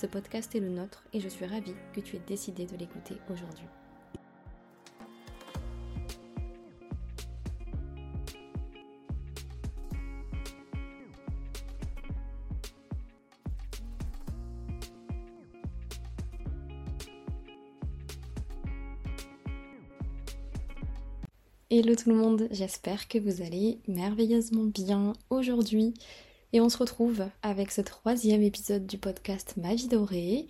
Ce podcast est le nôtre et je suis ravie que tu aies décidé de l'écouter aujourd'hui. Hello tout le monde, j'espère que vous allez merveilleusement bien aujourd'hui. Et on se retrouve avec ce troisième épisode du podcast Ma vie dorée,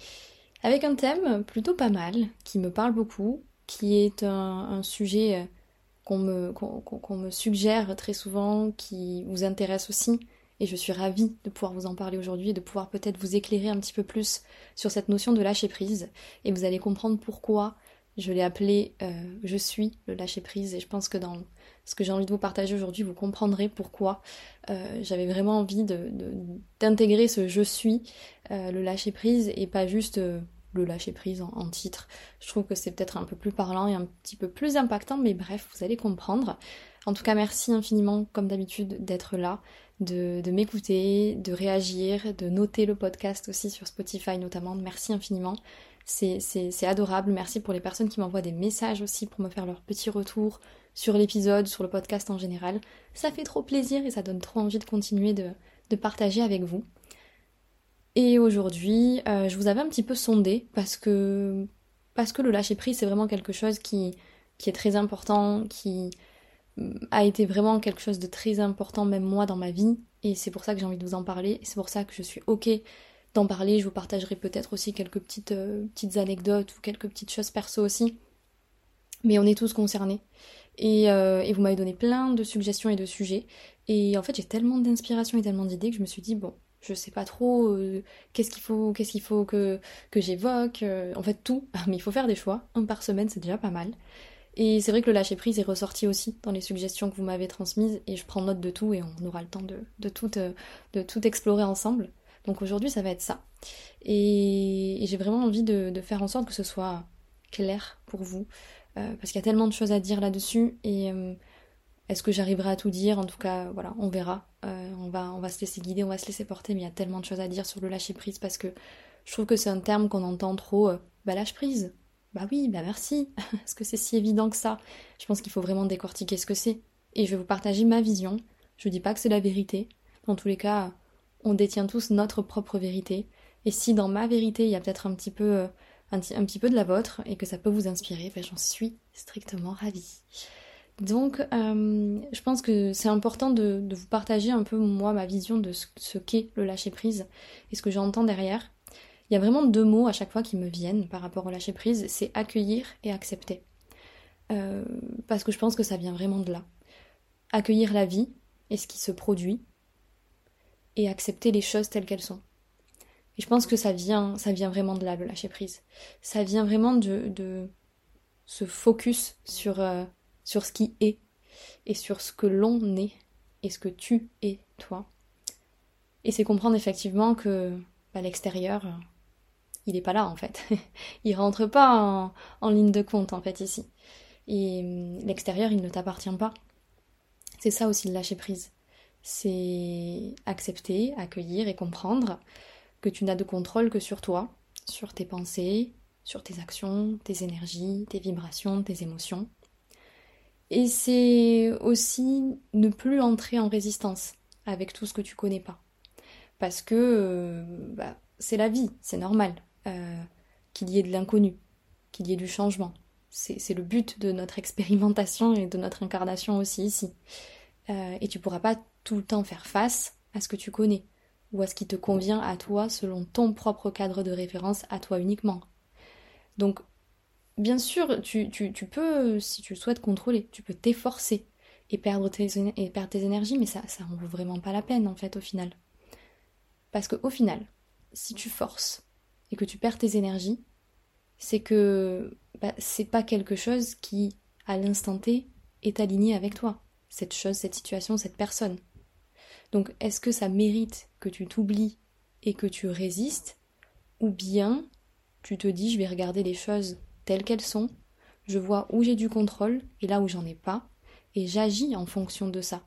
avec un thème plutôt pas mal, qui me parle beaucoup, qui est un, sujet euh, qu'on me, suggère très souvent, qui vous intéresse aussi. Et je suis ravie de pouvoir vous en parler aujourd'hui et de pouvoir peut-être vous éclairer un petit peu plus sur cette notion de lâcher prise. Et vous allez comprendre pourquoi je l'ai appelé euh, Je suis le lâcher prise. Et je pense que dans ce que j'ai envie de vous partager aujourd'hui, vous comprendrez pourquoi euh, j'avais vraiment envie d'intégrer ce je suis, euh, le lâcher prise, et pas juste euh, le lâcher prise en, titre. Je trouve que c'est peut-être un peu plus parlant et un petit peu plus impactant, mais bref, vous allez comprendre. En tout cas, merci infiniment, comme d'habitude, d'être là, de, de m'écouter, de réagir, de noter le podcast aussi sur Spotify notamment. Merci infiniment. C'est adorable. Merci pour les personnes qui m'envoient des messages aussi pour me faire leur petit retour sur l'épisode, sur le podcast en général. Ça fait trop plaisir et ça donne trop envie de continuer de, partager avec vous. Et aujourd'hui, euh, je vous avais un petit peu sondé parce que, le lâcher prise, c'est vraiment quelque chose qui, est très important, qui mm, a été vraiment quelque chose de très important, même moi, dans ma vie. Et c'est pour ça que j'ai envie de vous en parler. C'est pour ça que je suis OK d'en parler. Je vous partagerai peut-être aussi quelques petites, euh, petites anecdotes ou quelques petites choses perso aussi. Mais on est tous concernés. Euh, et, vous m'avez donné plein de suggestions et de sujets. Et en fait, j'ai tellement d'inspiration et tellement d'idées que je me suis dit, bon, je sais pas trop euh, qu'est-ce qu'il faut, qu'est-ce qu'il faut que, que j'évoque. Euh, en fait, tout. Mais il faut faire des choix. Un par semaine, c'est déjà pas mal. Et c'est vrai que le lâcher prise est ressorti aussi dans les suggestions que vous m'avez transmises. Et je prends note de tout et on aura le temps de, de, tout, de tout explorer ensemble. Donc aujourd'hui, ça va être ça. Et, j'ai vraiment envie de, de faire en sorte que ce soit clair pour vous, euh, parce qu'il y a tellement de choses à dire là-dessus et euh, est-ce que j'arriverai à tout dire? En tout cas, voilà, on verra. Euh, on, va, se laisser guider, on va se laisser porter, mais il y a tellement de choses à dire sur le lâcher prise parce que je trouve que c'est un terme qu'on entend trop. bah lâche prise. Bah oui, bah merci. Est-ce que c'est si évident que ça Je pense qu'il faut vraiment décortiquer ce que c'est. Et je vais vous partager ma vision. Je dis pas que c'est la vérité. Dans tous les cas, on détient tous notre propre vérité. Et si dans ma vérité, il y a peut-être un petit peu un, petit peu de la vôtre et que ça peut vous inspirer, ben, j'en suis strictement ravie. Donc, euh, je pense que c'est important de, vous partager un peu, moi, ma vision de ce, qu'est le lâcher-prise et ce que j'entends derrière. Il y a vraiment deux mots à chaque fois qui me viennent par rapport au lâcher-prise, c'est accueillir et accepter. Euh, parce que je pense que ça vient vraiment de là. Accueillir la vie et ce qui se produit et accepter les choses telles qu'elles sont. Et je pense que ça vient, ça vient vraiment de là, le lâcher prise. Ça vient vraiment de, ce focus sur, euh, sur ce qui est et sur ce que l'on est et ce que tu es, toi. Et c'est comprendre effectivement que bah, l'extérieur, il n'est pas là en fait. il rentre pas en, en, ligne de compte en fait ici. Et hum, l'extérieur, il ne t'appartient pas. C'est ça aussi le lâcher prise. C'est accepter, accueillir et comprendre que tu n'as de contrôle que sur toi, sur tes pensées, sur tes actions, tes énergies, tes vibrations, tes émotions. Et c'est aussi ne plus entrer en résistance avec tout ce que tu connais pas. Parce que euh, bah, c'est la vie, c'est normal euh, qu'il y ait de l'inconnu, qu'il y ait du changement. C'est le but de notre expérimentation et de notre incarnation aussi ici. Euh, et tu pourras pas tout le temps faire face à ce que tu connais ou à ce qui te convient à toi selon ton propre cadre de référence à toi uniquement. Donc, bien sûr, tu, peux, si tu le souhaites, contrôler, tu peux t'efforcer et perdre tes, énergies, mais ça, ça vaut vraiment pas la peine en fait au final. Parce qu'au final, si tu forces et que tu perds tes énergies, c'est que bah, c'est pas quelque chose qui, à l'instant T, est aligné avec toi. Cette chose, cette situation, cette personne. Donc, est-ce que ça mérite que tu t'oublies et que tu résistes? Ou bien tu te dis, je vais regarder les choses telles qu'elles sont, je vois où j'ai du contrôle et là où j'en ai pas, et j'agis en fonction de ça.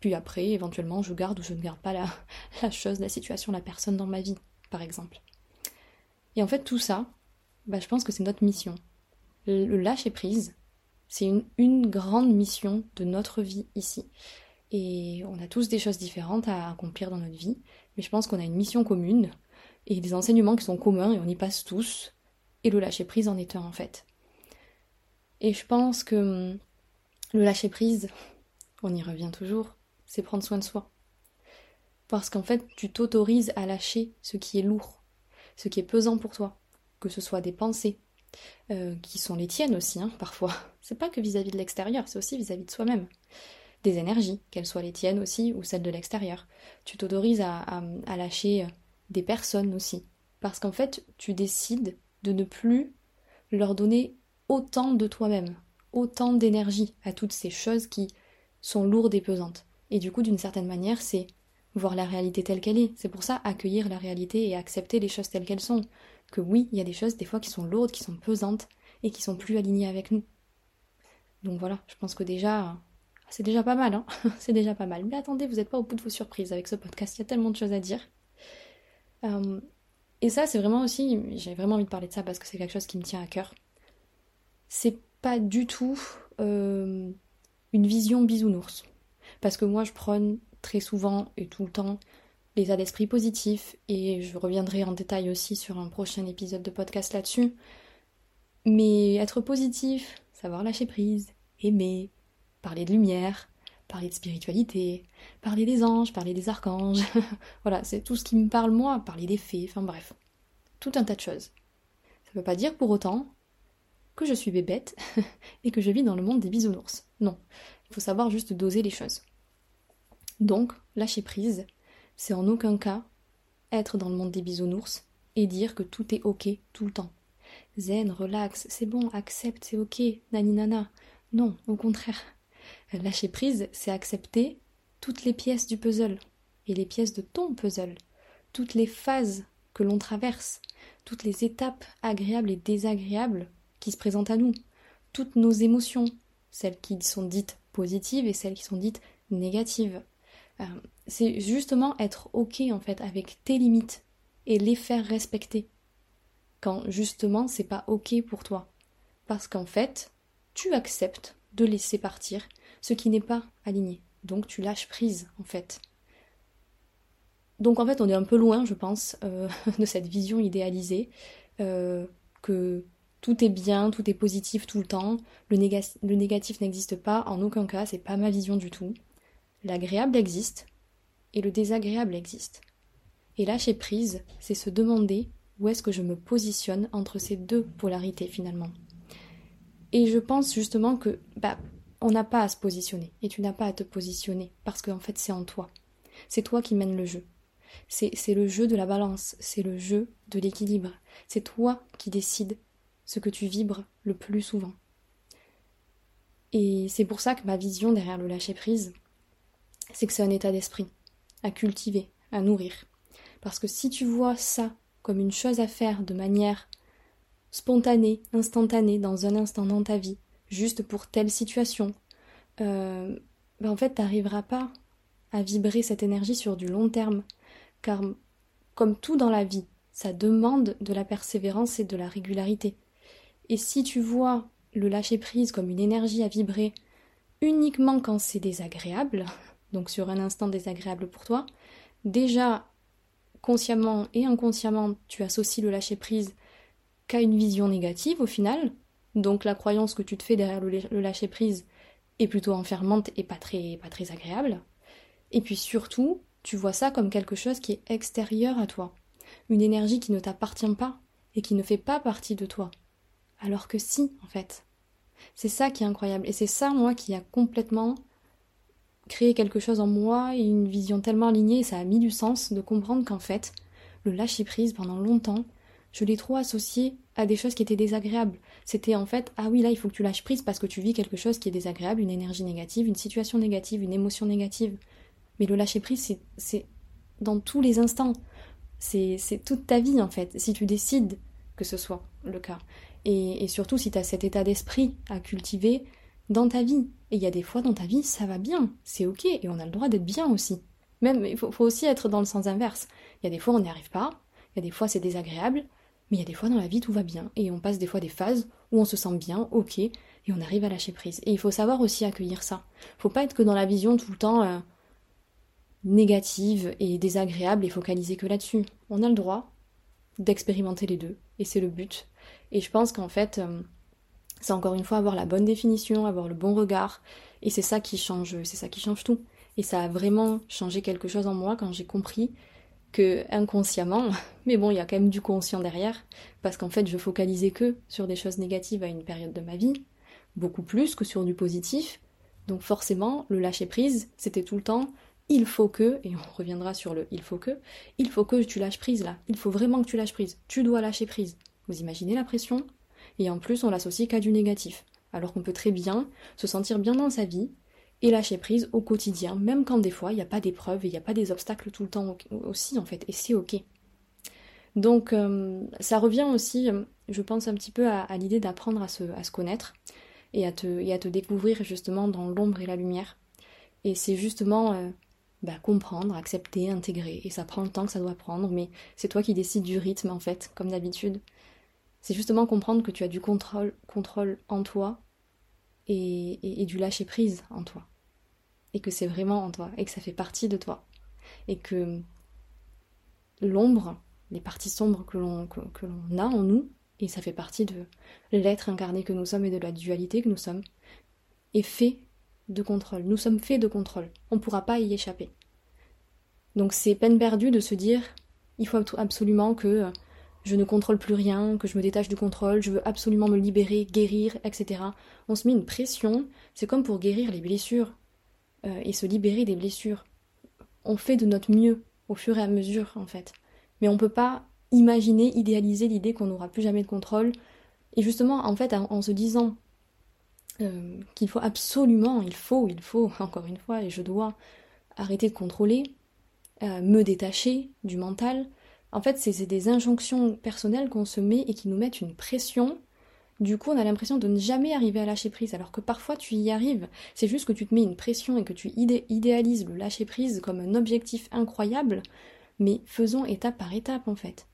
Puis après, éventuellement, je garde ou je ne garde pas la, chose, la situation, la personne dans ma vie, par exemple. Et en fait, tout ça, bah, je pense que c'est notre mission. Le lâcher prise, c'est une, grande mission de notre vie ici. Et on a tous des choses différentes à accomplir dans notre vie, mais je pense qu'on a une mission commune et des enseignements qui sont communs et on y passe tous. Et le lâcher prise en est un en fait. Et je pense que hum, le lâcher prise, on y revient toujours, c'est prendre soin de soi. Parce qu'en fait, tu t'autorises à lâcher ce qui est lourd, ce qui est pesant pour toi, que ce soit des pensées, euh, qui sont les tiennes aussi, hein, parfois. C'est pas que vis-à-vis de l'extérieur, c'est aussi vis-à-vis de soi-même. Des énergies, qu'elles soient les tiennes aussi ou celles de l'extérieur. Tu t'autorises à, lâcher euh, des personnes aussi. Parce qu'en fait, tu décides de ne plus leur donner autant de toi-même, autant d'énergie à toutes ces choses qui sont lourdes et pesantes. Et du coup, d'une certaine manière, c'est voir la réalité telle qu'elle est. C'est pour ça accueillir la réalité et accepter les choses telles qu'elles sont. Que oui, il y a des choses des fois qui sont lourdes, qui sont pesantes et qui sont plus alignées avec nous. Donc voilà, je pense que déjà, c'est déjà pas mal, hein c'est déjà pas mal. Mais attendez, vous n'êtes pas au bout de vos surprises avec ce podcast, il y a tellement de choses à dire. Euh, et ça, c'est vraiment aussi, j'ai vraiment envie de parler de ça parce que c'est quelque chose qui me tient à cœur. C'est pas du tout euh, une vision bisounours. Parce que moi, je prône très souvent et tout le temps l'état d'esprit positif, et je reviendrai en détail aussi sur un prochain épisode de podcast là-dessus. Mais être positif, savoir lâcher prise, aimer, parler de lumière, parler de spiritualité, parler des anges, parler des archanges, voilà, c'est tout ce qui me parle moi, parler des fées, enfin bref, tout un tas de choses. Ça ne veut pas dire pour autant que je suis bébête et que je vis dans le monde des bisounours. Non, il faut savoir juste doser les choses. Donc, lâcher prise, c'est en aucun cas être dans le monde des bisounours et dire que tout est ok tout le temps. Zen, relax, c'est bon, accepte, c'est ok, nani nana. Non, au contraire. Lâcher prise, c'est accepter toutes les pièces du puzzle et les pièces de ton puzzle, toutes les phases que l'on traverse, toutes les étapes agréables et désagréables qui se présentent à nous, toutes nos émotions, celles qui sont dites positives et celles qui sont dites négatives. Euh, c'est justement être ok en fait avec tes limites et les faire respecter. Quand justement c'est pas ok pour toi. Parce qu'en fait, tu acceptes de laisser partir ce qui n'est pas aligné. Donc tu lâches prise en fait. Donc en fait on est un peu loin, je pense, euh, de cette vision idéalisée euh, que tout est bien, tout est positif tout le temps, le, négatif n'existe pas, en aucun cas, c'est pas ma vision du tout. L'agréable existe et le désagréable existe. Et lâcher prise, c'est se demander où est-ce que je me positionne entre ces deux polarités finalement. Et je pense justement que bah on n'a pas à se positionner et tu n'as pas à te positionner parce qu'en fait c'est en toi. C'est toi qui mènes le jeu. C'est le jeu de la balance, c'est le jeu de l'équilibre. C'est toi qui décides ce que tu vibres le plus souvent. Et c'est pour ça que ma vision derrière le lâcher prise, c'est que c'est un état d'esprit à cultiver, à nourrir. Parce que si tu vois ça comme une chose à faire de manière spontanée, instantanée, dans un instant dans ta vie, juste pour telle situation, euh, ben en fait, tu n'arriveras pas à vibrer cette énergie sur du long terme. Car, comme tout dans la vie, ça demande de la persévérance et de la régularité. Et si tu vois le lâcher prise comme une énergie à vibrer uniquement quand c'est désagréable, donc sur un instant désagréable pour toi, déjà consciemment et inconsciemment tu associes le lâcher prise qu'à une vision négative au final, donc la croyance que tu te fais derrière le lâcher prise est plutôt enfermante et pas très, pas très agréable. Et puis surtout, tu vois ça comme quelque chose qui est extérieur à toi, une énergie qui ne t'appartient pas et qui ne fait pas partie de toi. Alors que si, en fait. C'est ça qui est incroyable. Et c'est ça, moi, qui a complètement créé quelque chose en moi et une vision tellement alignée, ça a mis du sens de comprendre qu'en fait, le lâcher prise pendant longtemps, je l'ai trop associé à des choses qui étaient désagréables. C'était en fait, ah oui, là, il faut que tu lâches prise parce que tu vis quelque chose qui est désagréable, une énergie négative, une situation négative, une émotion négative. Mais le lâcher prise, c'est dans tous les instants. C'est toute ta vie, en fait, si tu décides que ce soit le cas. Et, et surtout si tu as cet état d'esprit à cultiver dans ta vie. Et il y a des fois dans ta vie, ça va bien, c'est ok, et on a le droit d'être bien aussi. Même, il faut, aussi être dans le sens inverse. Il y a des fois on n'y arrive pas, il y a des fois c'est désagréable, mais il y a des fois dans la vie tout va bien, et on passe des fois des phases où on se sent bien, ok, et on arrive à lâcher prise. Et il faut savoir aussi accueillir ça. Faut pas être que dans la vision tout le temps euh, négative et désagréable et focaliser que là-dessus. On a le droit d'expérimenter les deux, et c'est le but. Et je pense qu'en fait, euh, c'est encore une fois avoir la bonne définition, avoir le bon regard, et c'est ça qui change, c'est ça qui change tout. Et ça a vraiment changé quelque chose en moi quand j'ai compris inconsciemment, mais bon, il y a quand même du conscient derrière, parce qu'en fait, je focalisais que sur des choses négatives à une période de ma vie, beaucoup plus que sur du positif. Donc forcément, le lâcher prise, c'était tout le temps il faut que, et on reviendra sur le il faut que, il faut que tu lâches prise là, il faut vraiment que tu lâches prise, tu dois lâcher prise. Vous imaginez la pression? Et en plus, on l'associe qu'à du négatif, alors qu'on peut très bien se sentir bien dans sa vie, et lâcher prise au quotidien, même quand des fois il n'y a pas d'épreuves et il n'y a pas des obstacles tout le temps aussi en fait, et c'est ok. Donc euh, ça revient aussi, euh, je pense un petit peu à, l'idée d'apprendre à se, connaître et à, te, et à te découvrir justement dans l'ombre et la lumière. Et c'est justement euh, bah, comprendre, accepter, intégrer, et ça prend le temps que ça doit prendre, mais c'est toi qui décides du rythme en fait, comme d'habitude. C'est justement comprendre que tu as du contrôle, contrôle en toi et, du lâcher prise en toi. Et que c'est vraiment en toi, et que ça fait partie de toi. Et que l'ombre, les parties sombres que l'on que, a en nous, et ça fait partie de l'être incarné que nous sommes et de la dualité que nous sommes, est fait de contrôle. Nous sommes faits de contrôle. On ne pourra pas y échapper. Donc c'est peine perdue de se dire il faut absolument que je ne contrôle plus rien, que je me détache du contrôle, je veux absolument me libérer, guérir, etc. On se met une pression, c'est comme pour guérir les blessures euh, et se libérer des blessures. On fait de notre mieux au fur et à mesure, en fait. Mais on ne peut pas imaginer, idéaliser l'idée qu'on n'aura plus jamais de contrôle. Et justement, en fait, en, se disant euh, qu'il faut absolument, il faut, il faut, encore une fois, et je dois arrêter de contrôler, euh, me détacher du mental, en fait, c'est des injonctions personnelles qu'on se met et qui nous mettent une pression. Du coup, on a l'impression de ne jamais arriver à lâcher prise, alors que parfois tu y arrives. C'est juste que tu te mets une pression et que tu idéalises le lâcher prise comme un objectif incroyable, mais faisons étape par étape en fait.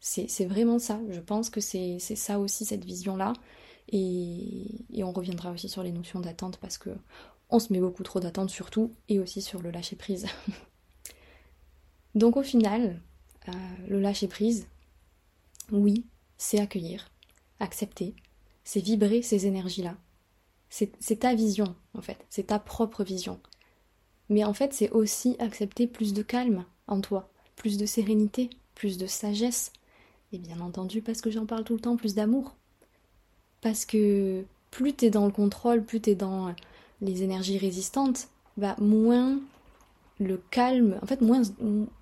C'est vraiment ça. Je pense que c'est ça aussi, cette vision-là. Et, on reviendra aussi sur les notions d'attente parce que on se met beaucoup trop d'attente surtout, et aussi sur le lâcher prise. Donc au final, euh, le lâcher prise, oui, c'est accueillir, accepter, c'est vibrer ces énergies-là. C'est ta vision, en fait, c'est ta propre vision. Mais en fait, c'est aussi accepter plus de calme en toi, plus de sérénité, plus de sagesse, et bien entendu, parce que j'en parle tout le temps, plus d'amour. Parce que plus t'es dans le contrôle, plus t'es dans les énergies résistantes, bah moins le calme, en fait, moins,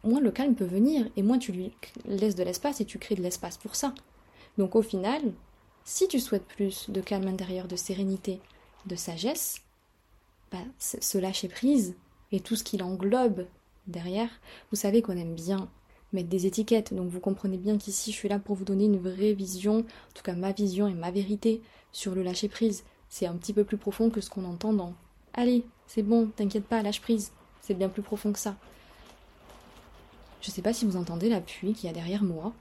moins le calme peut venir et moins tu lui laisses de l'espace et tu crées de l'espace pour ça. Donc au final, si tu souhaites plus de calme intérieur, de sérénité, de sagesse, bah, se lâcher prise et tout ce qui l'englobe derrière, vous savez qu'on aime bien mettre des étiquettes, donc vous comprenez bien qu'ici je suis là pour vous donner une vraie vision, en tout cas ma vision et ma vérité sur le lâcher prise. C'est un petit peu plus profond que ce qu'on entend dans Allez, c'est bon, t'inquiète pas, lâche prise. C'est bien plus profond que ça. Je sais pas si vous entendez la pluie qu'il y a derrière moi,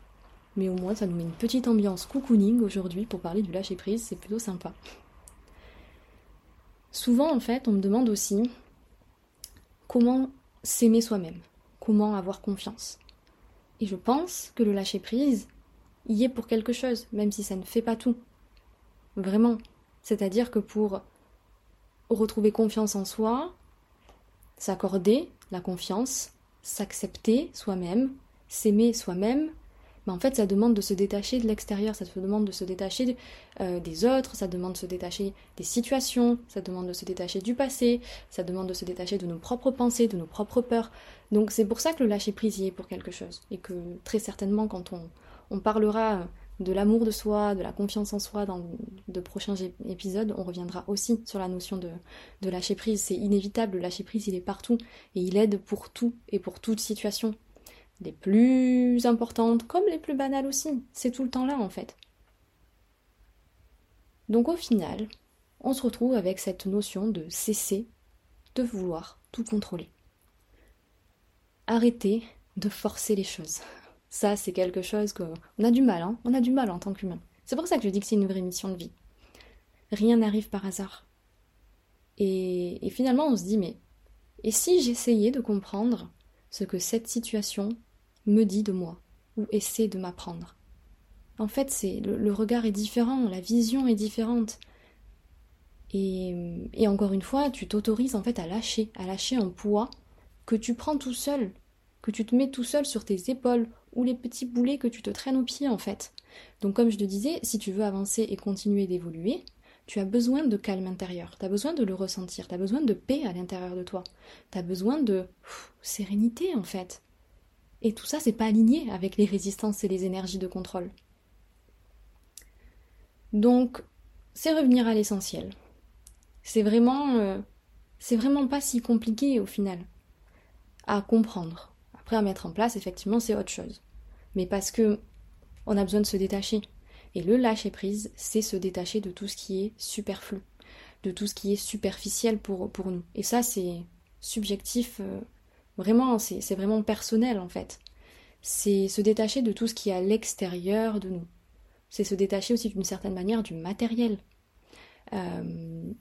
mais au moins ça nous met une petite ambiance cocooning aujourd'hui pour parler du lâcher prise, c'est plutôt sympa. Souvent en fait, on me demande aussi comment s'aimer soi-même, comment avoir confiance. Et je pense que le lâcher prise y est pour quelque chose, même si ça ne fait pas tout. Vraiment. C'est-à-dire que pour retrouver confiance en soi, s'accorder la confiance, s'accepter soi-même, s'aimer soi-même, mais en fait ça demande de se détacher de l'extérieur, ça demande de se détacher euh, des autres, ça demande de se détacher des situations, ça demande de se détacher du passé, ça demande de se détacher de nos propres pensées, de nos propres peurs. Donc c'est pour ça que le lâcher prise y est pour quelque chose, et que très certainement quand on, On parlera de l'amour de soi, de la confiance en soi dans de prochains épisodes. On reviendra aussi sur la notion de, lâcher prise. C'est inévitable, le lâcher prise, il est partout et il aide pour tout et pour toute situation. Les plus importantes comme les plus banales aussi. C'est tout le temps là en fait. Donc au final, on se retrouve avec cette notion de cesser de vouloir tout contrôler. Arrêter de forcer les choses. Ça, c'est quelque chose qu'on a du mal, hein on a du mal en tant qu'humain. C'est pour ça que je dis que c'est une vraie mission de vie. Rien n'arrive par hasard. Et, finalement, on se dit, mais et si j'essayais de comprendre ce que cette situation me dit de moi, ou essaie de m'apprendre? En fait, c'est le, regard est différent, la vision est différente. Et, et encore une fois, tu t'autorises en fait à lâcher, à lâcher un poids que tu prends tout seul, que tu te mets tout seul sur tes épaules ou les petits boulets que tu te traînes aux pieds en fait. Donc comme je te disais, si tu veux avancer et continuer d'évoluer, tu as besoin de calme intérieur, tu as besoin de le ressentir, tu as besoin de paix à l'intérieur de toi, tu as besoin de sérénité en fait. Et tout ça, c'est pas aligné avec les résistances et les énergies de contrôle. Donc, c'est revenir à l'essentiel. C'est vraiment, euh, c'est vraiment pas si compliqué au final à comprendre à mettre en place, effectivement, c'est autre chose. Mais parce que on a besoin de se détacher. Et le lâcher prise, c'est se détacher de tout ce qui est superflu, de tout ce qui est superficiel pour, pour nous. Et ça, c'est subjectif, euh, vraiment, c'est vraiment personnel en fait. C'est se détacher de tout ce qui est à l'extérieur de nous. C'est se détacher aussi d'une certaine manière du matériel. Euh,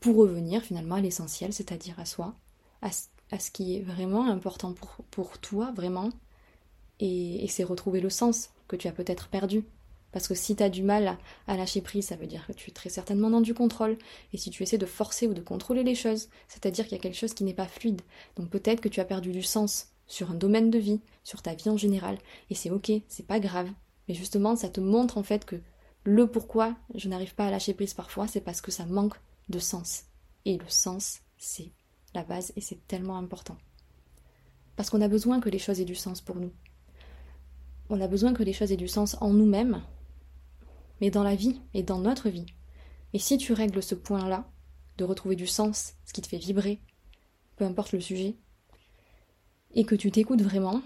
pour revenir finalement à l'essentiel, c'est-à-dire à soi, à, à ce qui est vraiment important pour, pour toi, vraiment. Et, c'est retrouver le sens que tu as peut-être perdu. Parce que si tu as du mal à, lâcher prise, ça veut dire que tu es très certainement dans du contrôle. Et si tu essaies de forcer ou de contrôler les choses, c'est-à-dire qu'il y a quelque chose qui n'est pas fluide. Donc peut-être que tu as perdu du sens sur un domaine de vie, sur ta vie en général. Et c'est ok, c'est pas grave. Mais justement, ça te montre en fait que le pourquoi je n'arrive pas à lâcher prise parfois, c'est parce que ça manque de sens. Et le sens, c'est la base et c'est tellement important. Parce qu'on a besoin que les choses aient du sens pour nous. On a besoin que les choses aient du sens en nous-mêmes, mais dans la vie et dans notre vie. Et si tu règles ce point-là, de retrouver du sens, ce qui te fait vibrer, peu importe le sujet, et que tu t'écoutes vraiment,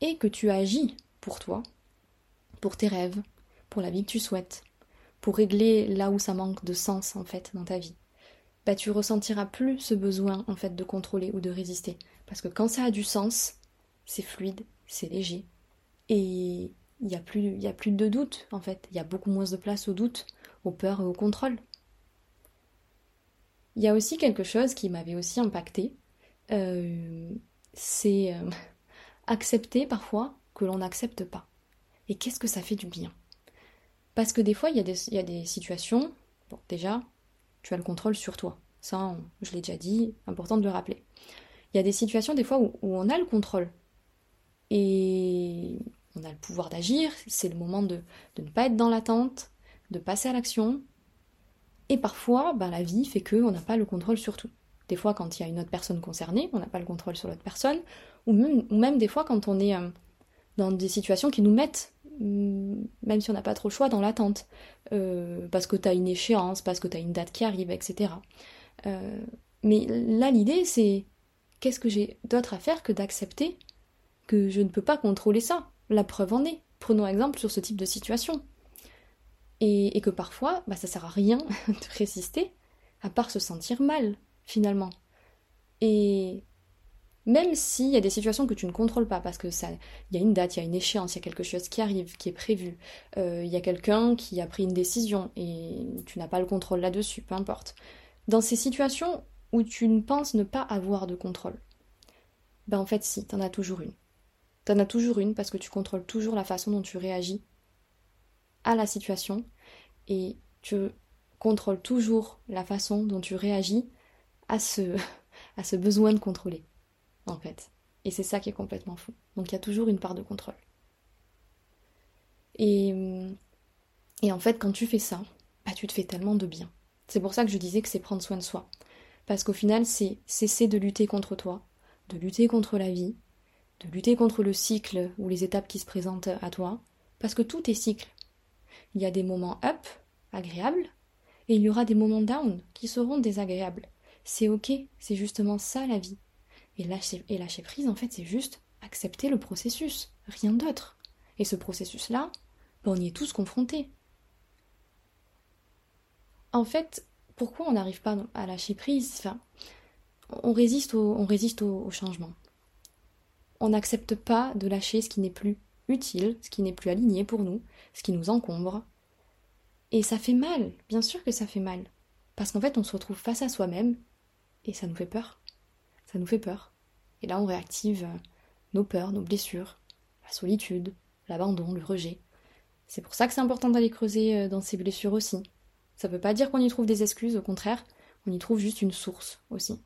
et que tu agis pour toi, pour tes rêves, pour la vie que tu souhaites, pour régler là où ça manque de sens en fait dans ta vie, bah, tu ressentiras plus ce besoin en fait de contrôler ou de résister. Parce que quand ça a du sens, c'est fluide, c'est léger. Et il n'y a, plus, a plus de doute en fait. Il y a beaucoup moins de place au doute, aux peurs et au contrôle. Il y a aussi quelque chose qui m'avait aussi impacté. Euh, c'est euh, accepter parfois que l'on n'accepte pas. Et qu'est-ce que ça fait du bien? Parce que des fois, il y, y a des situations, bon, déjà, tu as le contrôle sur toi. Ça, je l'ai déjà dit, important de le rappeler. Il y a des situations des fois où, on a le contrôle et on a le pouvoir d'agir, c'est le moment de, ne pas être dans l'attente, de passer à l'action. Et parfois, ben, la vie fait qu'on n'a pas le contrôle sur tout. Des fois, quand il y a une autre personne concernée, on n'a pas le contrôle sur l'autre personne, ou même, des fois quand on est euh, dans des situations qui nous mettent même si on n'a pas trop le choix, dans l'attente. Euh, parce que tu as une échéance, parce que tu as une date qui arrive, etc. Euh, mais là, l'idée, c'est qu'est-ce que j'ai d'autre à faire que d'accepter que je ne peux pas contrôler ça? La preuve en est. Prenons exemple sur ce type de situation. Et, que parfois, bah, ça sert à rien de résister, à part se sentir mal, finalement. Et même s'il y a des situations que tu ne contrôles pas, parce que ça, il y a une date, il y a une échéance, il y a quelque chose qui arrive, qui est prévu, euh, il y a quelqu'un qui a pris une décision et tu n'as pas le contrôle là-dessus, peu importe. Dans ces situations où tu ne penses ne pas avoir de contrôle, ben en fait si, t'en as toujours une. T'en as toujours une parce que tu contrôles toujours la façon dont tu réagis à la situation et tu contrôles toujours la façon dont tu réagis à ce, à ce besoin de contrôler en fait. Et c'est ça qui est complètement fou. Donc il y a toujours une part de contrôle. Et, et en fait, quand tu fais ça, bah, tu te fais tellement de bien. C'est pour ça que je disais que c'est prendre soin de soi. Parce qu'au final, c'est cesser de lutter contre toi, de lutter contre la vie, de lutter contre le cycle ou les étapes qui se présentent à toi, Parce que tout est cycle. Il y a des moments up, agréables, et il y aura des moments down qui seront désagréables. C'est ok, c'est justement ça la vie. Et lâcher, prise, en fait, c'est juste accepter le processus, rien d'autre. Et ce processus-là, ben, on y est tous confrontés. En fait, pourquoi on n'arrive pas à lâcher prise? Enfin, on résiste au changement. On n'accepte pas de lâcher ce qui n'est plus utile, ce qui n'est plus aligné pour nous, ce qui nous encombre. Et ça fait mal, bien sûr que ça fait mal. Parce qu'en fait, on se retrouve face à soi-même et ça nous fait peur. Ça nous fait peur. Et là, on réactive euh, nos peurs, nos blessures, la solitude, l'abandon, le rejet. C'est pour ça que c'est important d'aller creuser euh, dans ces blessures aussi. Ça ne veut pas dire qu'on y trouve des excuses, au contraire, on y trouve juste une source aussi.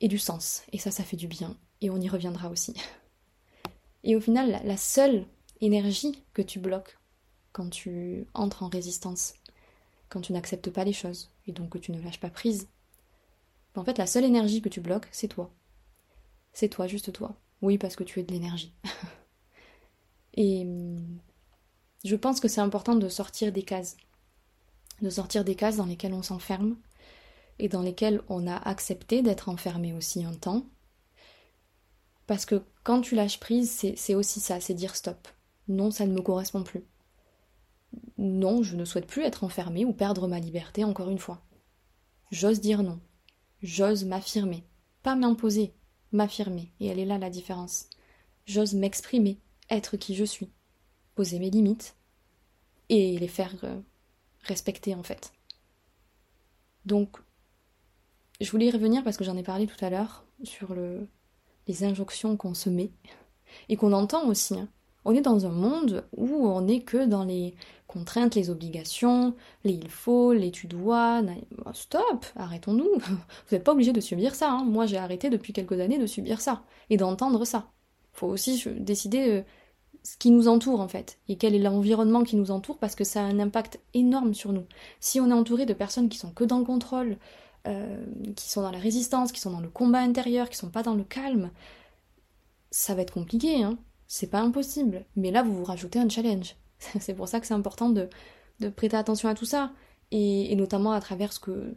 Et du sens. Et ça, ça fait du bien. Et on y reviendra aussi. Et au final, la seule énergie que tu bloques quand tu entres en résistance, quand tu n'acceptes pas les choses, et donc que tu ne lâches pas prise, en fait, la seule énergie que tu bloques, c'est toi. C'est toi, juste toi. Oui, parce que tu es de l'énergie. et hum, je pense que c'est important de sortir des cases. De sortir des cases dans lesquelles on s'enferme et dans lesquelles on a accepté d'être enfermé aussi un temps parce que quand tu lâches prise, c'est aussi ça, c'est dire stop. Non, ça ne me correspond plus. Non, je ne souhaite plus être enfermée ou perdre ma liberté encore une fois. J'ose dire non. J'ose m'affirmer. Pas m'imposer, m'affirmer. Et elle est là la différence. J'ose m'exprimer, être qui je suis. Poser mes limites. Et les faire euh, respecter en fait. Donc, je voulais y revenir parce que j'en ai parlé tout à l'heure sur le, les injonctions qu'on se met et qu'on entend aussi. Hein. On est dans un monde où on n'est que dans les contraintes, les obligations, les il faut, les tu dois. Stop, arrêtons-nous. Vous n'êtes pas obligé de subir ça. Hein. Moi, j'ai arrêté depuis quelques années de subir ça et d'entendre ça. Il faut aussi décider euh, ce qui nous entoure en fait et quel est l'environnement qui nous entoure parce que ça a un impact énorme sur nous. Si on est entouré de personnes qui sont que dans le contrôle, euh, qui sont dans la résistance, qui sont dans le combat intérieur, qui sont pas dans le calme, ça va être compliqué, hein. C'est pas impossible. Mais là, vous vous rajoutez un challenge. c'est pour ça que c'est important de, prêter attention à tout ça. Et, notamment à travers ce que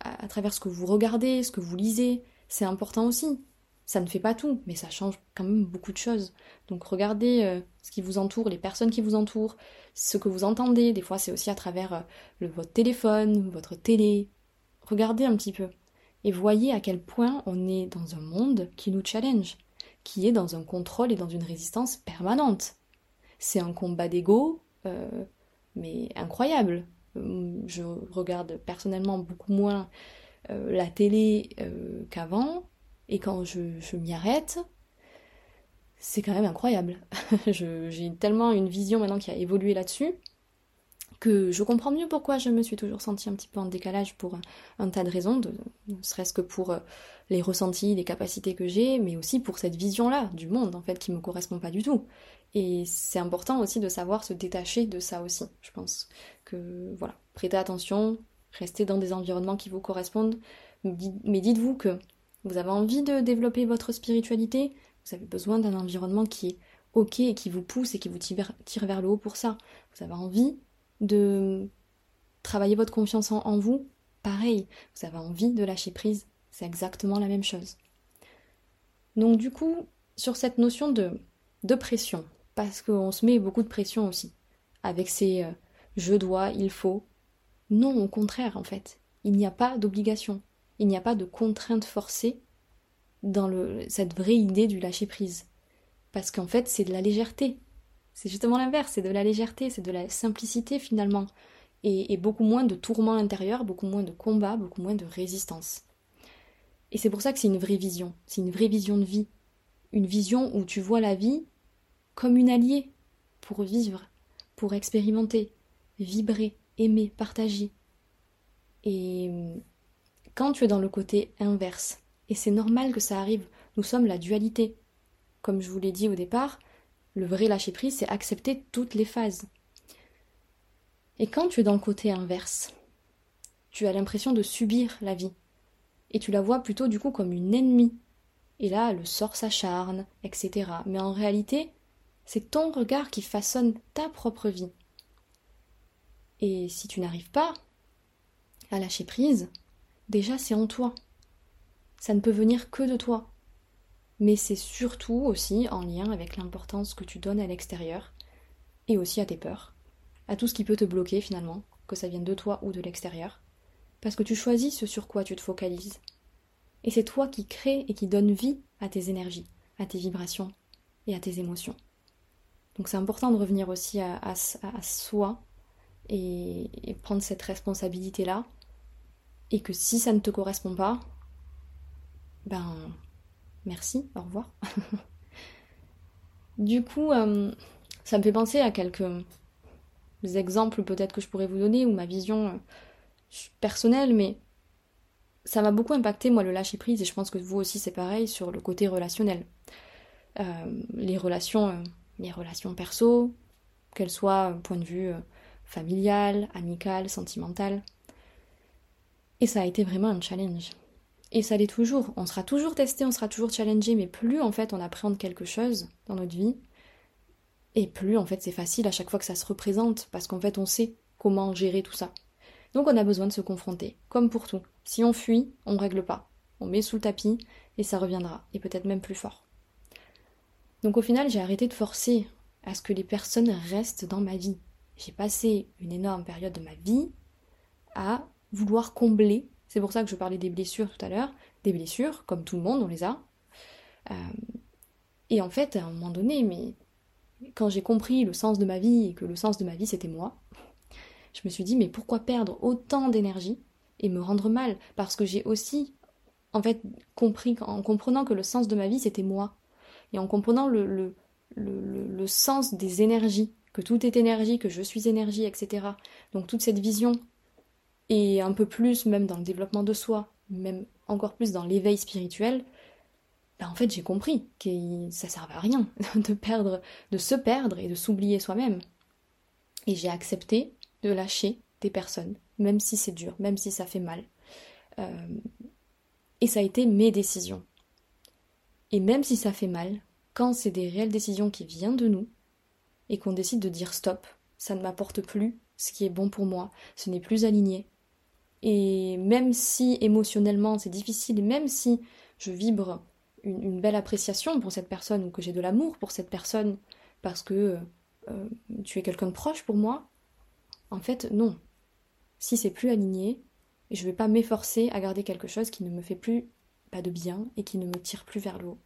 à, travers ce que vous regardez, ce que vous lisez. C'est important aussi. Ça ne fait pas tout, mais ça change quand même beaucoup de choses. Donc regardez euh, ce qui vous entoure, les personnes qui vous entourent, ce que vous entendez. Des fois, c'est aussi à travers euh, le, votre téléphone, votre télé, Regardez un petit peu et voyez à quel point on est dans un monde qui nous challenge, qui est dans un contrôle et dans une résistance permanente. C'est un combat d'ego, euh, mais incroyable. Hum, je regarde personnellement beaucoup moins euh, la télé euh, qu'avant, et quand je, je m'y arrête, c'est quand même incroyable. J'ai tellement une vision maintenant qui a évolué là-dessus je comprends mieux pourquoi je me suis toujours sentie un petit peu en décalage pour un, tas de raisons, ne serait-ce que pour euh, les ressentis, les capacités que j'ai, mais aussi pour cette vision-là du monde en fait qui me correspond pas du tout. Et c'est important aussi de savoir se détacher de ça aussi. Je pense que voilà, prêtez attention, restez dans des environnements qui vous correspondent, mais dites-vous que vous avez envie de développer votre spiritualité, vous avez besoin d'un environnement qui est ok et qui vous pousse et qui vous tire vers le haut pour ça. Vous avez envie de travailler votre confiance en, vous, pareil, vous avez envie de lâcher prise, c'est exactement la même chose. Donc du coup, sur cette notion de, de pression, parce qu'on se met beaucoup de pression aussi, avec ces euh, je dois, il faut. Non, au contraire, en fait, il n'y a pas d'obligation, il n'y a pas de contrainte forcée dans cette vraie idée du lâcher prise. Parce qu'en fait, c'est de la légèreté. C'est justement l'inverse, c'est de la légèreté, c'est de la simplicité finalement, et, beaucoup moins de tourments intérieurs, beaucoup moins de combats, beaucoup moins de résistance. Et c'est pour ça que c'est une vraie vision, c'est une vraie vision de vie, une vision où tu vois la vie comme une alliée pour vivre, pour expérimenter, vibrer, aimer, partager. Et quand tu es dans le côté inverse, et c'est normal que ça arrive, nous sommes la dualité. Comme je vous l'ai dit au départ, le vrai lâcher-prise, c'est accepter toutes les phases. Et quand tu es dans le côté inverse, tu as l'impression de subir la vie. Et tu la vois plutôt du coup comme une ennemie. Et là, le sort s'acharne, etc. Mais en réalité, C'est ton regard qui façonne ta propre vie. Et si tu n'arrives pas à lâcher prise, déjà c'est en toi. Ça ne peut venir que de toi. Mais c'est surtout aussi en lien avec l'importance que tu donnes à l'extérieur et aussi à tes peurs, à tout ce qui peut te bloquer finalement, que ça vienne de toi ou de l'extérieur, parce que tu choisis ce sur quoi tu te focalises. Et c'est toi qui crée et qui donne vie à tes énergies, à tes vibrations et à tes émotions. Donc c'est important de revenir aussi à, soi et, prendre cette responsabilité-là. Et que si ça ne te correspond pas, ben merci, au revoir. du coup, euh, ça me fait penser à quelques exemples peut-être que je pourrais vous donner ou ma vision euh, personnelle, mais ça m'a beaucoup impacté moi le lâcher prise et je pense que vous aussi c'est pareil sur le côté relationnel. Euh, les relations, les relations perso, qu'elles soient point de vue familial, amical, sentimental. Et ça a été vraiment un challenge. Et ça l'est toujours. On sera toujours testé, on sera toujours challengé, mais plus en fait on appréhende quelque chose dans notre vie, et plus en fait c'est facile à chaque fois que ça se représente, parce qu'en fait on sait comment gérer tout ça. Donc on a besoin de se confronter, comme pour tout. Si on fuit, on règle pas. On met sous le tapis et ça reviendra, et peut-être même plus fort. Donc au final, j'ai arrêté de forcer à ce que les personnes restent dans ma vie. J'ai passé une énorme période de ma vie à vouloir combler c'est pour ça que je parlais des blessures tout à l'heure. Des blessures, comme tout le monde, on les a. Euh, et en fait, à un moment donné, mais quand j'ai compris le sens de ma vie et que le sens de ma vie c'était moi, je me suis dit mais pourquoi perdre autant d'énergie et me rendre mal? Parce que j'ai aussi en fait compris en comprenant que le sens de ma vie c'était moi et en comprenant le, le, le, le, sens des énergies, que tout est énergie, que je suis énergie, etc. Donc toute cette vision et un peu plus même dans le développement de soi, même encore plus dans l'éveil spirituel, ben en fait j'ai compris que ça servait à rien de perdre, de se perdre et de s'oublier soi-même. Et j'ai accepté de lâcher des personnes, même si c'est dur, même si ça fait mal. Euh, et ça a été mes décisions. Et même si ça fait mal, quand c'est des réelles décisions qui viennent de nous, et qu'on décide de dire stop, ça ne m'apporte plus ce qui est bon pour moi, ce n'est plus aligné, et même si émotionnellement c'est difficile, même si je vibre une, belle appréciation pour cette personne ou que j'ai de l'amour pour cette personne parce que euh, tu es quelqu'un de proche pour moi, en fait non. Si c'est plus aligné, je ne vais pas m'efforcer à garder quelque chose qui ne me fait plus pas de bien et qui ne me tire plus vers le haut.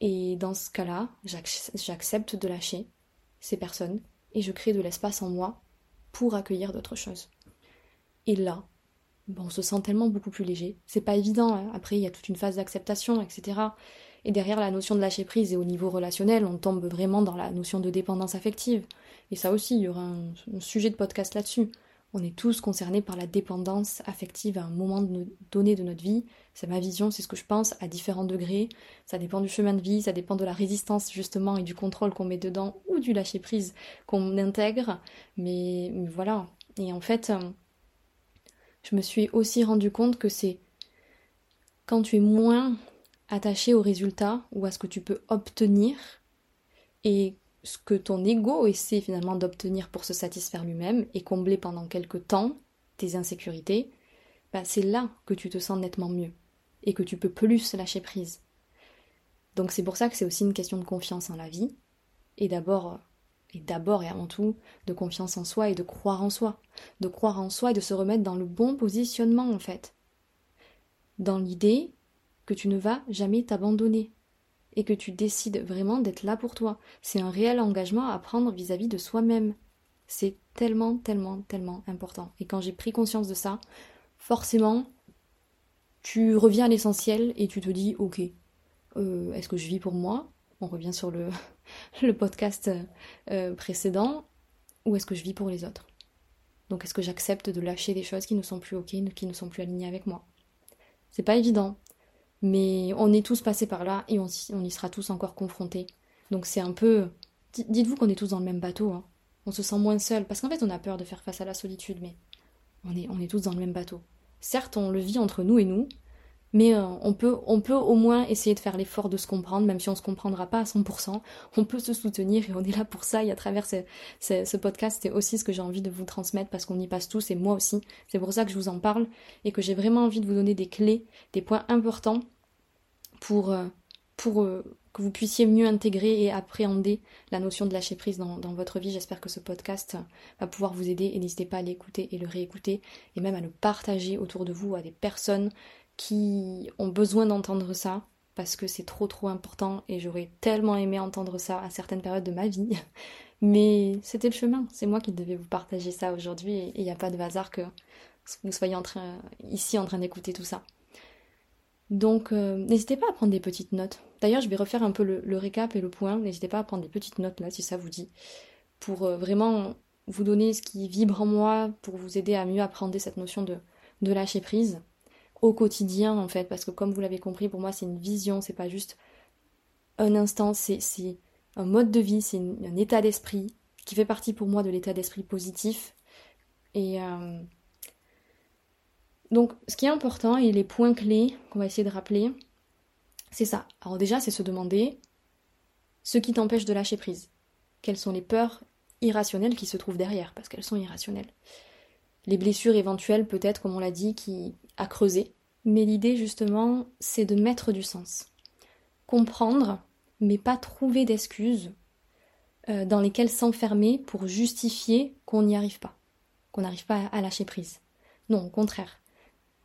Et dans ce cas-là, j'accepte de lâcher ces personnes et je crée de l'espace en moi pour accueillir d'autres choses. Et là, on se sent tellement beaucoup plus léger. C'est pas évident. Hein. Après, il y a toute une phase d'acceptation, etc. Et derrière la notion de lâcher prise et au niveau relationnel, on tombe vraiment dans la notion de dépendance affective. Et ça aussi, il y aura un, sujet de podcast là-dessus. On est tous concernés par la dépendance affective à un moment donné de notre vie. C'est ma vision, c'est ce que je pense, à différents degrés. Ça dépend du chemin de vie, ça dépend de la résistance justement et du contrôle qu'on met dedans ou du lâcher prise qu'on intègre. mais voilà. Et en fait, je me suis aussi rendu compte que c'est quand tu es moins attaché au résultat ou à ce que tu peux obtenir et ce que ton ego essaie finalement d'obtenir pour se satisfaire lui-même et combler pendant quelque temps tes insécurités, bah c'est là que tu te sens nettement mieux et que tu peux plus lâcher prise. Donc c'est pour ça que c'est aussi une question de confiance en la vie et d'abord et d'abord et avant tout de confiance en soi et de croire en soi, de croire en soi et de se remettre dans le bon positionnement en fait, dans l'idée que tu ne vas jamais t'abandonner et que tu décides vraiment d'être là pour toi. C'est un réel engagement à prendre vis-à-vis de soi-même. C'est tellement, tellement, tellement important. Et quand j'ai pris conscience de ça, forcément, tu reviens à l'essentiel et tu te dis, ok, euh, est-ce que je vis pour moi? On revient sur le, podcast euh, précédent, ou est-ce que je vis pour les autres? Donc est-ce que j'accepte de lâcher des choses qui ne sont plus ok, qui ne sont plus alignées avec moi? C'est pas évident, mais on est tous passés par là et on, y sera tous encore confrontés. Donc c'est un peu... Dites-vous qu'on est tous dans le même bateau, hein. on se sent moins seul, parce qu'en fait on a peur de faire face à la solitude, mais on est tous dans le même bateau. Certes, on le vit entre nous et nous, Mais euh, on, peut, au moins essayer de faire l'effort de se comprendre, même si on ne se comprendra pas à 100%. On peut se soutenir et on est là pour ça. Et à travers ce, ce podcast, c'est aussi ce que j'ai envie de vous transmettre parce qu'on y passe tous et moi aussi. C'est pour ça que je vous en parle et que j'ai vraiment envie de vous donner des clés, des points importants pour, euh, pour euh, que vous puissiez mieux intégrer et appréhender la notion de lâcher prise dans, dans votre vie. J'espère que ce podcast va pouvoir vous aider et n'hésitez pas à l'écouter et le réécouter et même à le partager autour de vous à des personnes qui ont besoin d'entendre ça parce que c'est trop trop important et j'aurais tellement aimé entendre ça à certaines périodes de ma vie. Mais c'était le chemin, c'est moi qui devais vous partager ça aujourd'hui et il n'y a pas de hasard que vous soyez ici en train d'écouter tout ça. Donc euh, n'hésitez pas à prendre des petites notes. D'ailleurs je vais refaire un peu le, récap et le point. N'hésitez pas à prendre des petites notes là si ça vous dit. Pour euh, vraiment vous donner ce qui vibre en moi, pour vous aider à mieux apprendre cette notion de lâcher prise au quotidien en fait, parce que comme vous l'avez compris, pour moi c'est une vision, c'est pas juste un instant, c'est un mode de vie, c'est un état d'esprit qui fait partie pour moi de l'état d'esprit positif. Et euh, donc ce qui est important et les points clés qu'on va essayer de rappeler, c'est ça. Alors déjà c'est se demander ce qui t'empêche de lâcher prise. Quelles sont les peurs irrationnelles qui se trouvent derrière, parce qu'elles sont irrationnelles les blessures éventuelles peut-être, comme on l'a dit, qui a creusé. Mais l'idée justement, c'est de mettre du sens. Comprendre, mais pas trouver d'excuses euh, dans lesquelles s'enfermer pour justifier qu'on n'y arrive pas, qu'on n'arrive pas à lâcher prise. Non, au contraire.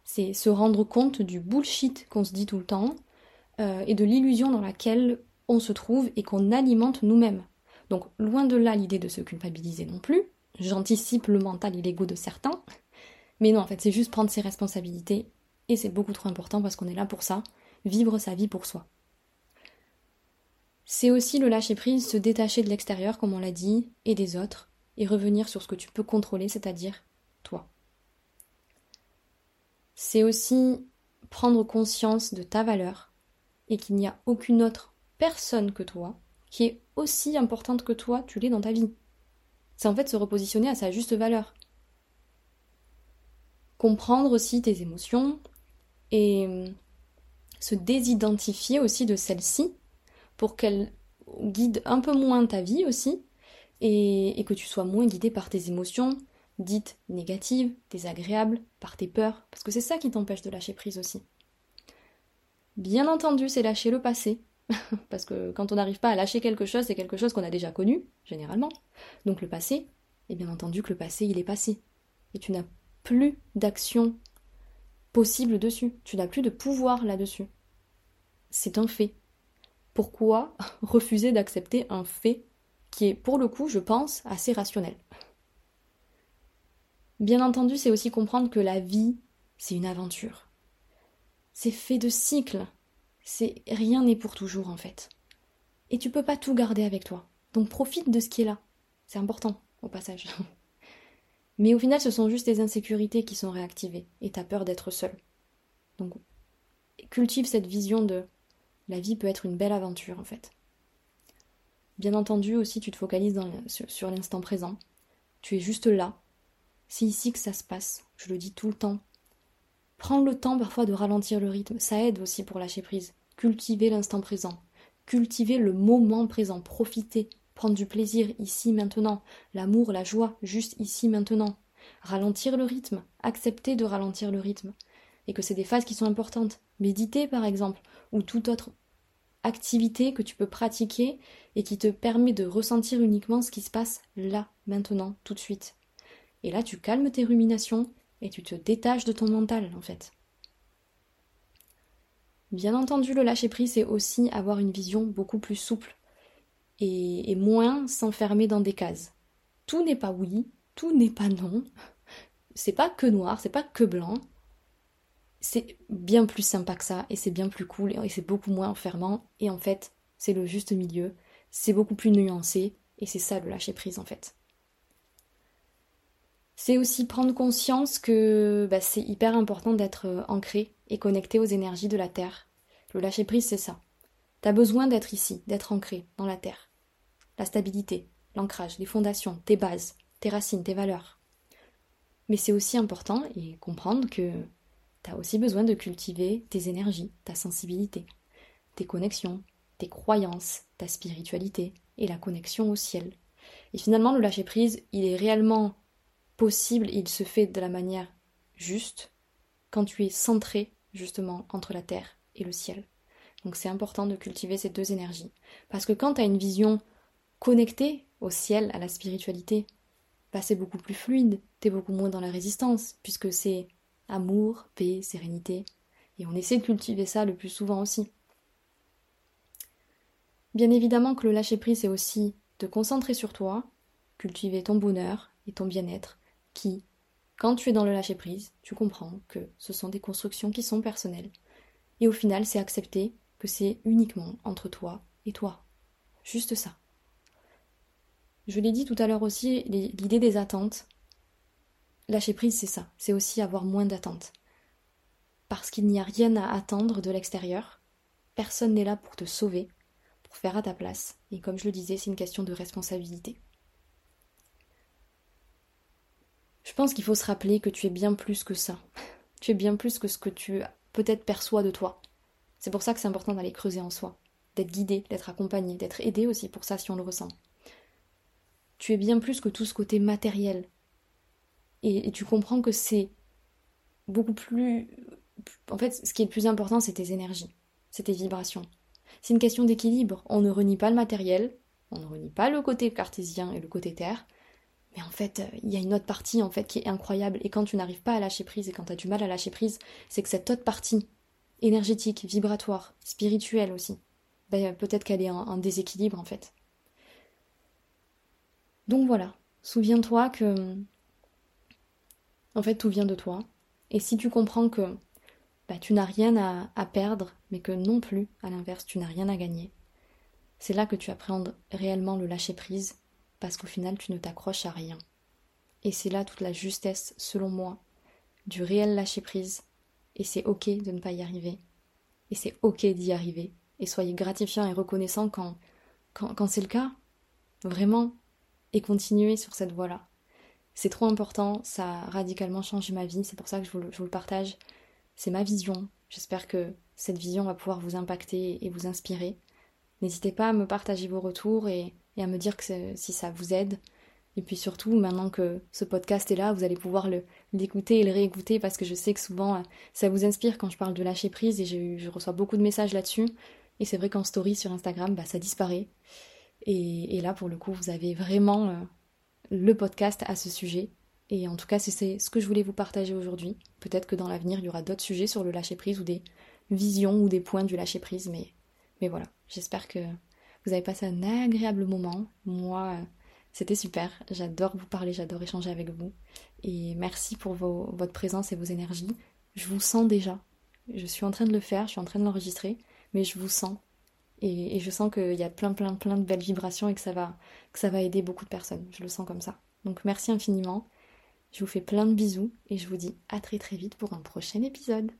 C'est se rendre compte du bullshit qu'on se dit tout le temps euh, et de l'illusion dans laquelle on se trouve et qu'on alimente nous-mêmes. Donc loin de là l'idée de se culpabiliser non plus, j'anticipe le mental et de certains. Mais non, en fait, c'est juste prendre ses responsabilités. Et c'est beaucoup trop important parce qu'on est là pour ça, vivre sa vie pour soi. C'est aussi le lâcher prise, se détacher de l'extérieur, comme on l'a dit, et des autres, et revenir sur ce que tu peux contrôler, c'est-à-dire toi. C'est aussi prendre conscience de ta valeur et qu'il n'y a aucune autre personne que toi qui est aussi importante que toi, tu l'es dans ta vie. C'est en fait se repositionner à sa juste valeur. Comprendre aussi tes émotions et hum, se désidentifier aussi de celles-ci pour qu'elles guident un peu moins ta vie aussi et, et, que tu sois moins guidé par tes émotions dites négatives, désagréables, par tes peurs, parce que c'est ça qui t'empêche de lâcher prise aussi. Bien entendu, c'est lâcher le passé, Parce que quand on n'arrive pas à lâcher quelque chose, c'est quelque chose qu'on a déjà connu, généralement. Donc le passé, et bien entendu que le passé, il est passé. Et tu n'as plus d'action possible dessus. Tu n'as plus de pouvoir là-dessus. C'est un fait. Pourquoi refuser d'accepter un fait qui est, pour le coup, je pense, assez rationnel? Bien entendu, c'est aussi comprendre que la vie, c'est une aventure. C'est fait de cycles, c'est rien n'est pour toujours en fait. Et tu peux pas tout garder avec toi. Donc profite de ce qui est là. C'est important au passage. Mais au final, ce sont juste tes insécurités qui sont réactivées et t'as peur d'être seul. Donc cultive cette vision de la vie peut être une belle aventure en fait. Bien entendu aussi, tu te focalises sur, sur l'instant présent. Tu es juste là. C'est ici que ça se passe. Je le dis tout le temps. Prendre le temps parfois de ralentir le rythme, ça aide aussi pour lâcher prise. Cultiver l'instant présent. Cultiver le moment présent. Profiter. Prendre du plaisir ici maintenant. L'amour, la joie, juste ici maintenant. Ralentir le rythme. Accepter de ralentir le rythme. Et que c'est des phases qui sont importantes. Méditer par exemple. Ou toute autre activité que tu peux pratiquer et qui te permet de ressentir uniquement ce qui se passe là, maintenant, tout de suite. Et là, tu calmes tes ruminations et tu te détaches de ton mental en fait. Bien entendu, le lâcher prise, c'est aussi avoir une vision beaucoup plus souple et, moins s'enfermer dans des cases. Tout n'est pas oui, tout n'est pas non. C'est pas que noir, c'est pas que blanc. C'est bien plus sympa que ça et c'est bien plus cool et c'est beaucoup moins enfermant. Et en fait, c'est le juste milieu. C'est beaucoup plus nuancé et c'est ça le lâcher prise en fait. C'est aussi prendre conscience que bah, c'est hyper important d'être euh, ancré et connecté aux énergies de la Terre. Le lâcher prise, c'est ça. T'as besoin d'être ici, d'être ancré dans la Terre. La stabilité, l'ancrage, les fondations, tes bases, tes racines, tes valeurs. Mais c'est aussi important et comprendre que tu as aussi besoin de cultiver tes énergies, ta sensibilité, tes connexions, tes croyances, ta spiritualité et la connexion au ciel. Et finalement, le lâcher prise, il est réellement possible, il se fait de la manière juste quand tu es centré justement entre la terre et le ciel. Donc c'est important de cultiver ces deux énergies. Parce que quand tu as une vision connectée au ciel, à la spiritualité, bah c'est beaucoup plus fluide, tu es beaucoup moins dans la résistance, puisque c'est amour, paix, sérénité. Et on essaie de cultiver ça le plus souvent aussi. Bien évidemment que le lâcher prise, c'est aussi te concentrer sur toi, cultiver ton bonheur et ton bien-être, qui, quand tu es dans le lâcher prise, tu comprends que ce sont des constructions qui sont personnelles. Et au final, c'est accepter que c'est uniquement entre toi et toi. Juste ça. Je l'ai dit tout à l'heure aussi, l'idée des attentes. Lâcher prise, c'est ça. C'est aussi avoir moins d'attentes. Parce qu'il n'y a rien à attendre de l'extérieur. Personne n'est là pour te sauver faire à ta place. Et comme je le disais, c'est une question de responsabilité. Je pense qu'il faut se rappeler que tu es bien plus que ça. Tu es bien plus que ce que tu peut-être perçois de toi. C'est pour ça que c'est important d'aller creuser en soi, d'être guidé, d'être accompagné, d'être aidé aussi pour ça si on le ressent. Tu es bien plus que tout ce côté matériel. Et, tu comprends que c'est beaucoup plus... En fait, ce qui est le plus important, c'est tes énergies, c'est tes vibrations. C'est une question d'équilibre. On ne renie pas le matériel, on ne renie pas le côté cartésien et le côté terre, mais en fait, il y a une autre partie en fait qui est incroyable. Et quand tu n'arrives pas à lâcher prise et quand tu as du mal à lâcher prise, c'est que cette autre partie, énergétique, vibratoire, spirituelle aussi, ben, peut-être qu'elle est en, déséquilibre en fait. Donc voilà, souviens-toi que en fait tout vient de toi. Et si tu comprends que bah, tu n'as rien à, perdre, mais que non plus, à l'inverse, tu n'as rien à gagner. C'est là que tu appréhendes réellement le lâcher prise, parce qu'au final, tu ne t'accroches à rien. Et c'est là toute la justesse, selon moi, du réel lâcher prise. Et c'est ok de ne pas y arriver. Et c'est ok d'y arriver. Et soyez gratifiant et reconnaissant quand, quand, c'est le cas. Vraiment. Et continuez sur cette voie-là. C'est trop important, ça a radicalement changé ma vie, c'est pour ça que je je vous le partage. C'est ma vision. J'espère que cette vision va pouvoir vous impacter et vous inspirer. N'hésitez pas à me partager vos retours et, à me dire que si ça vous aide. Et puis surtout, maintenant que ce podcast est là, vous allez pouvoir l'écouter et le réécouter parce que je sais que souvent euh, ça vous inspire quand je parle de lâcher prise et je reçois beaucoup de messages là-dessus. Et c'est vrai qu'en story sur Instagram, bah, ça disparaît. Et, là, pour le coup, vous avez vraiment euh, le podcast à ce sujet. Et en tout cas, c'est ce que je voulais vous partager aujourd'hui. Peut-être que dans l'avenir, il y aura d'autres sujets sur le lâcher-prise ou des visions ou des points du lâcher-prise. Mais, mais voilà, j'espère que vous avez passé un agréable moment. Moi, c'était super. J'adore vous parler, j'adore échanger avec vous. Et merci pour votre présence et vos énergies. Je vous sens déjà. Je suis en train de le faire, je suis en train de l'enregistrer, mais je vous sens. Et, je sens qu'il y a plein, plein, plein de belles vibrations et que ça va, que ça va aider beaucoup de personnes. Je le sens comme ça. Donc merci infiniment. Je vous fais plein de bisous et je vous dis à très très vite pour un prochain épisode.